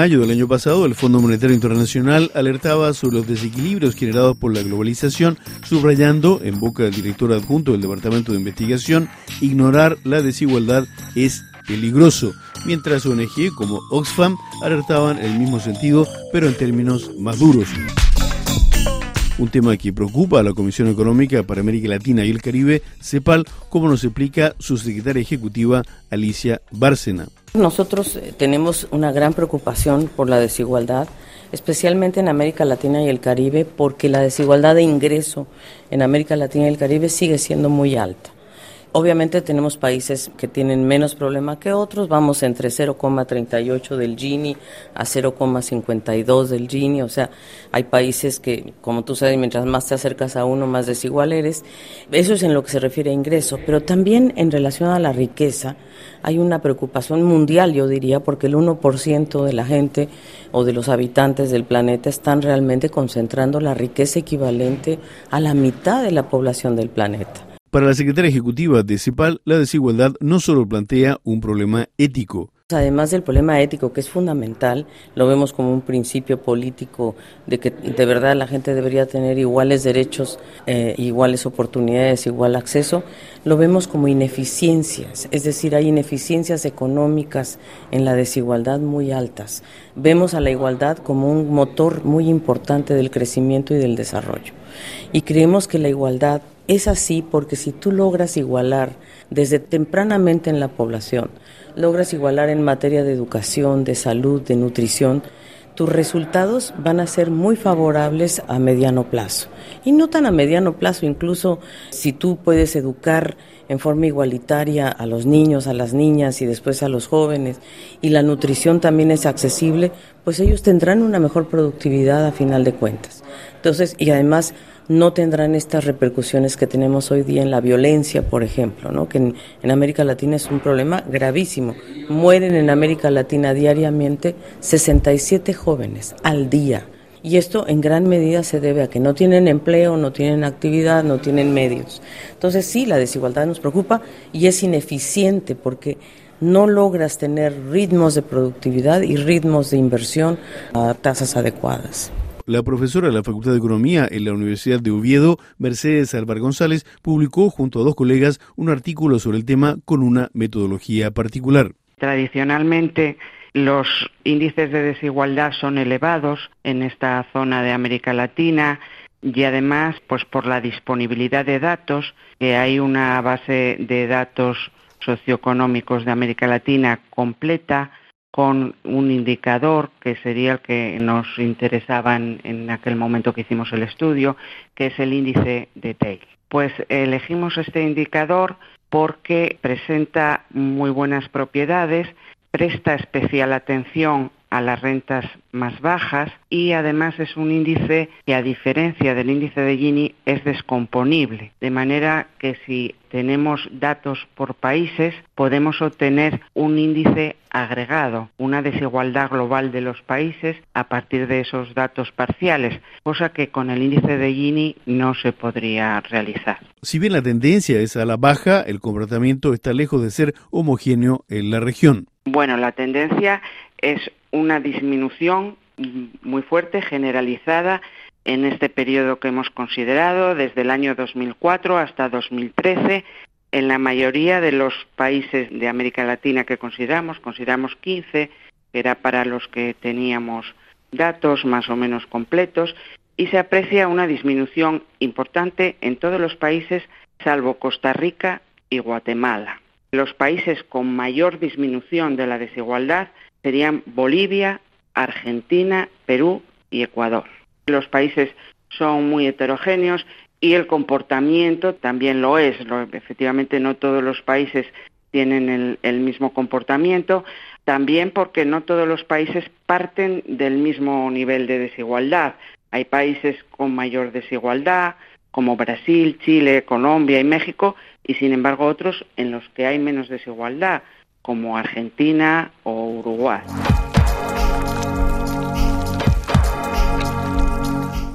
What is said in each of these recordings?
mayo del año pasado, el Fondo Monetario Internacional alertaba sobre los desequilibrios generados por la globalización, subrayando, en boca del director adjunto del Departamento de Investigación, ignorar la desigualdad es peligroso, mientras ONG como Oxfam alertaban en el mismo sentido, pero en términos más duros un tema que preocupa a la Comisión Económica para América Latina y el Caribe, CEPAL, como nos explica su secretaria ejecutiva Alicia Bárcena. Nosotros eh, tenemos una gran preocupación por la desigualdad, especialmente en América Latina y el Caribe, porque la desigualdad de ingreso en América Latina y el Caribe sigue siendo muy alta. Obviamente tenemos países que tienen menos problema que otros, vamos entre 0,38 del Gini a 0,52 del Gini, o sea, hay países que, como tú sabes, mientras más te acercas a uno, más desigual eres. Eso es en lo que se refiere a ingreso, pero también en relación a la riqueza hay una preocupación mundial, yo diría, porque el 1% de la gente o de los habitantes del planeta están realmente concentrando la riqueza equivalente a la mitad de la población del planeta. Para la secretaria ejecutiva de CEPAL, la desigualdad no solo plantea un problema ético, Además del problema ético, que es fundamental, lo vemos como un principio político de que de verdad la gente debería tener iguales derechos, eh, iguales oportunidades, igual acceso, lo vemos como ineficiencias, es decir, hay ineficiencias económicas en la desigualdad muy altas. Vemos a la igualdad como un motor muy importante del crecimiento y del desarrollo. Y creemos que la igualdad es así porque si tú logras igualar desde tempranamente en la población, logras igualar en materia de educación, de salud, de nutrición, tus resultados van a ser muy favorables a mediano plazo. Y no tan a mediano plazo, incluso si tú puedes educar en forma igualitaria a los niños, a las niñas y después a los jóvenes, y la nutrición también es accesible, pues ellos tendrán una mejor productividad a final de cuentas. Entonces, y además no tendrán estas repercusiones que tenemos hoy día en la violencia, por ejemplo, ¿no? que en, América Latina es un problema gravísimo. Mueren en América Latina diariamente 67 jóvenes al día. Y esto en gran medida se debe a que no tienen empleo, no tienen actividad, no tienen medios. Entonces sí, la desigualdad nos preocupa y es ineficiente porque no logras tener ritmos de productividad y ritmos de inversión a tasas adecuadas. La profesora de la Facultad de Economía en la Universidad de Oviedo, Mercedes Álvar González, publicó junto a dos colegas un artículo sobre el tema con una metodología particular. Tradicionalmente, los índices de desigualdad son elevados en esta zona de América Latina y además, pues por la disponibilidad de datos, que hay una base de datos socioeconómicos de América Latina completa, con un indicador que sería el que nos interesaba en, aquel momento que hicimos el estudio, que es el índice de TEI. Pues elegimos este indicador porque presenta muy buenas propiedades, presta especial atención a las rentas más bajas y además es un índice que a diferencia del índice de Gini es descomponible, de manera que si tenemos datos por países podemos obtener un índice agregado, una desigualdad global de los países a partir de esos datos parciales, cosa que con el índice de Gini no se podría realizar. Si bien la tendencia es a la baja, el comportamiento está lejos de ser homogéneo en la región. Bueno, la tendencia es una disminución muy fuerte, generalizada, en este periodo que hemos considerado, desde el año 2004 hasta 2013, en la mayoría de los países de América Latina que consideramos, consideramos 15, que era para los que teníamos datos más o menos completos, y se aprecia una disminución importante en todos los países, salvo Costa Rica y Guatemala. Los países con mayor disminución de la desigualdad serían Bolivia, Argentina, Perú y Ecuador. Los países son muy heterogéneos y el comportamiento también lo es. efectivamente, no todos los países tienen el, mismo comportamiento, también porque no todos los países parten del mismo nivel de desigualdad. Hay países con mayor desigualdad, como Brasil, Chile, Colombia y México, y sin embargo otros en los que hay menos desigualdad, como Argentina o Uruguay.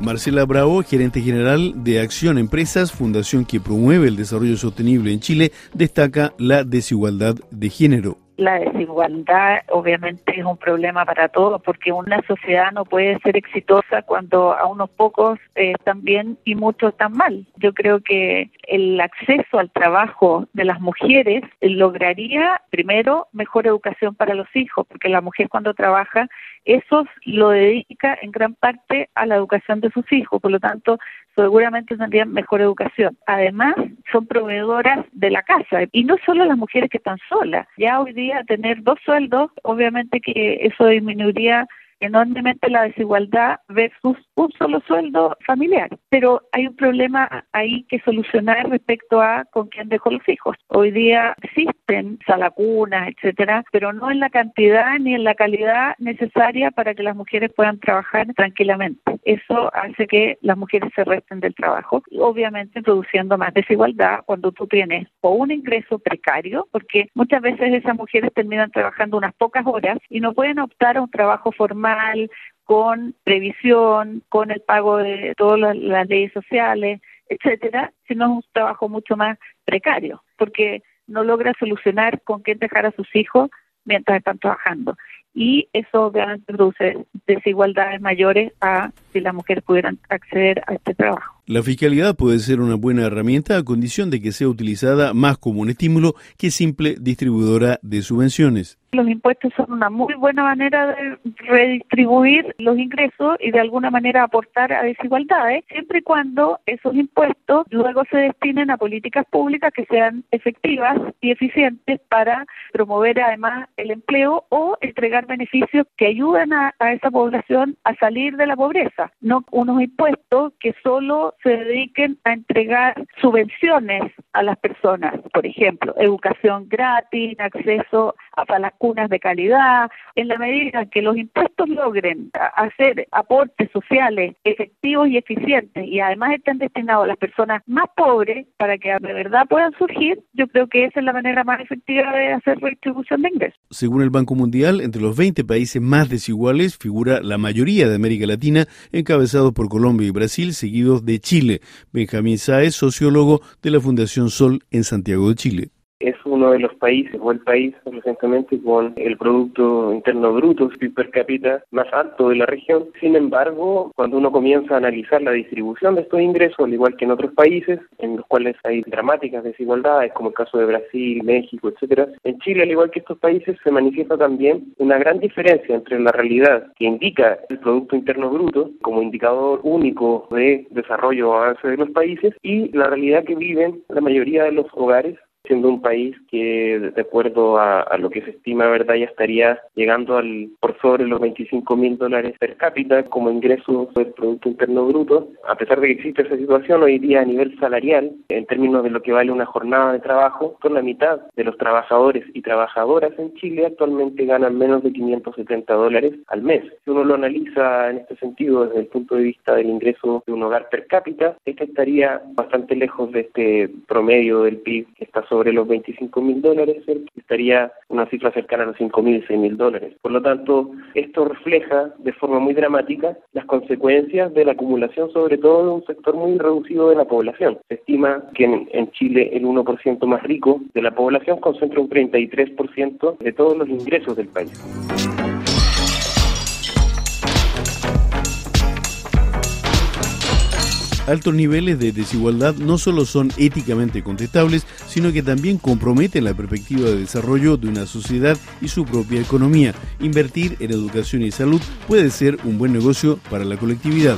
Marcela Bravo, gerente general de Acción Empresas, fundación que promueve el desarrollo sostenible en Chile, destaca la desigualdad de género. La desigualdad obviamente es un problema para todos porque una sociedad no puede ser exitosa cuando a unos pocos eh, están bien y muchos están mal. Yo creo que el acceso al trabajo de las mujeres lograría primero mejor educación para los hijos porque la mujer cuando trabaja eso lo dedica en gran parte a la educación de sus hijos, por lo tanto seguramente tendrían mejor educación. Además, son proveedoras de la casa y no solo las mujeres que están solas. Ya hoy día tener dos sueldos, obviamente que eso disminuiría enormemente la desigualdad versus un solo sueldo familiar. Pero hay un problema ahí que solucionar respecto a con quién dejó los hijos. Hoy día existen salacunas, etcétera, pero no en la cantidad ni en la calidad necesaria para que las mujeres puedan trabajar tranquilamente. Eso hace que las mujeres se resten del trabajo, obviamente produciendo más desigualdad cuando tú tienes o un ingreso precario, porque muchas veces esas mujeres terminan trabajando unas pocas horas y no pueden optar a un trabajo formal con previsión, con el pago de todas las, leyes sociales, etcétera, sino un trabajo mucho más precario, porque no logra solucionar con qué dejar a sus hijos mientras están trabajando. Y eso obviamente produce desigualdades mayores a si las mujeres pudieran acceder a este trabajo. La fiscalidad puede ser una buena herramienta a condición de que sea utilizada más como un estímulo que simple distribuidora de subvenciones. Los impuestos son una muy buena manera de redistribuir los ingresos y de alguna manera aportar a desigualdades, siempre y cuando esos impuestos luego se destinen a políticas públicas que sean efectivas y eficientes para promover además el empleo o entregar beneficios que ayuden a, a esa población a salir de la pobreza, no unos impuestos que solo se dediquen a entregar subvenciones a las personas, por ejemplo, educación gratis, acceso a las cunas de calidad, en la medida que los impuestos logren hacer aportes sociales efectivos y eficientes y además estén destinados a las personas más pobres para que de verdad puedan surgir, yo creo que esa es la manera más efectiva de hacer redistribución de ingresos. Según el Banco Mundial, entre los 20 países más desiguales figura la mayoría de América Latina, encabezados por Colombia y Brasil, seguidos de Chile. Benjamín Sáez, sociólogo de la Fundación Sol en Santiago de Chile es uno de los países o el país recientemente con el Producto Interno Bruto per cápita más alto de la región. Sin embargo, cuando uno comienza a analizar la distribución de estos ingresos, al igual que en otros países en los cuales hay dramáticas desigualdades, como el caso de Brasil, México, etcétera, en Chile, al igual que estos países, se manifiesta también una gran diferencia entre la realidad que indica el Producto Interno Bruto como indicador único de desarrollo o avance de los países y la realidad que viven la mayoría de los hogares siendo un país que de acuerdo a, lo que se estima verdad ya estaría llegando al por sobre los 25 mil dólares per cápita como ingreso del Producto Interno Bruto. A pesar de que existe esa situación hoy día a nivel salarial, en términos de lo que vale una jornada de trabajo, por la mitad de los trabajadores y trabajadoras en Chile actualmente ganan menos de 570 dólares al mes. Si uno lo analiza en este sentido desde el punto de vista del ingreso de un hogar per cápita, este estaría bastante lejos de este promedio del PIB que está sobre los 25 mil dólares, estaría una cifra cercana a los 5 mil, 6 mil dólares. Por lo tanto, esto refleja de forma muy dramática las consecuencias de la acumulación, sobre todo de un sector muy reducido de la población. Se estima que en, Chile el 1% más rico de la población concentra un 33% de todos los ingresos del país. Altos niveles de desigualdad no solo son éticamente contestables, sino que también comprometen la perspectiva de desarrollo de una sociedad y su propia economía. Invertir en educación y salud puede ser un buen negocio para la colectividad.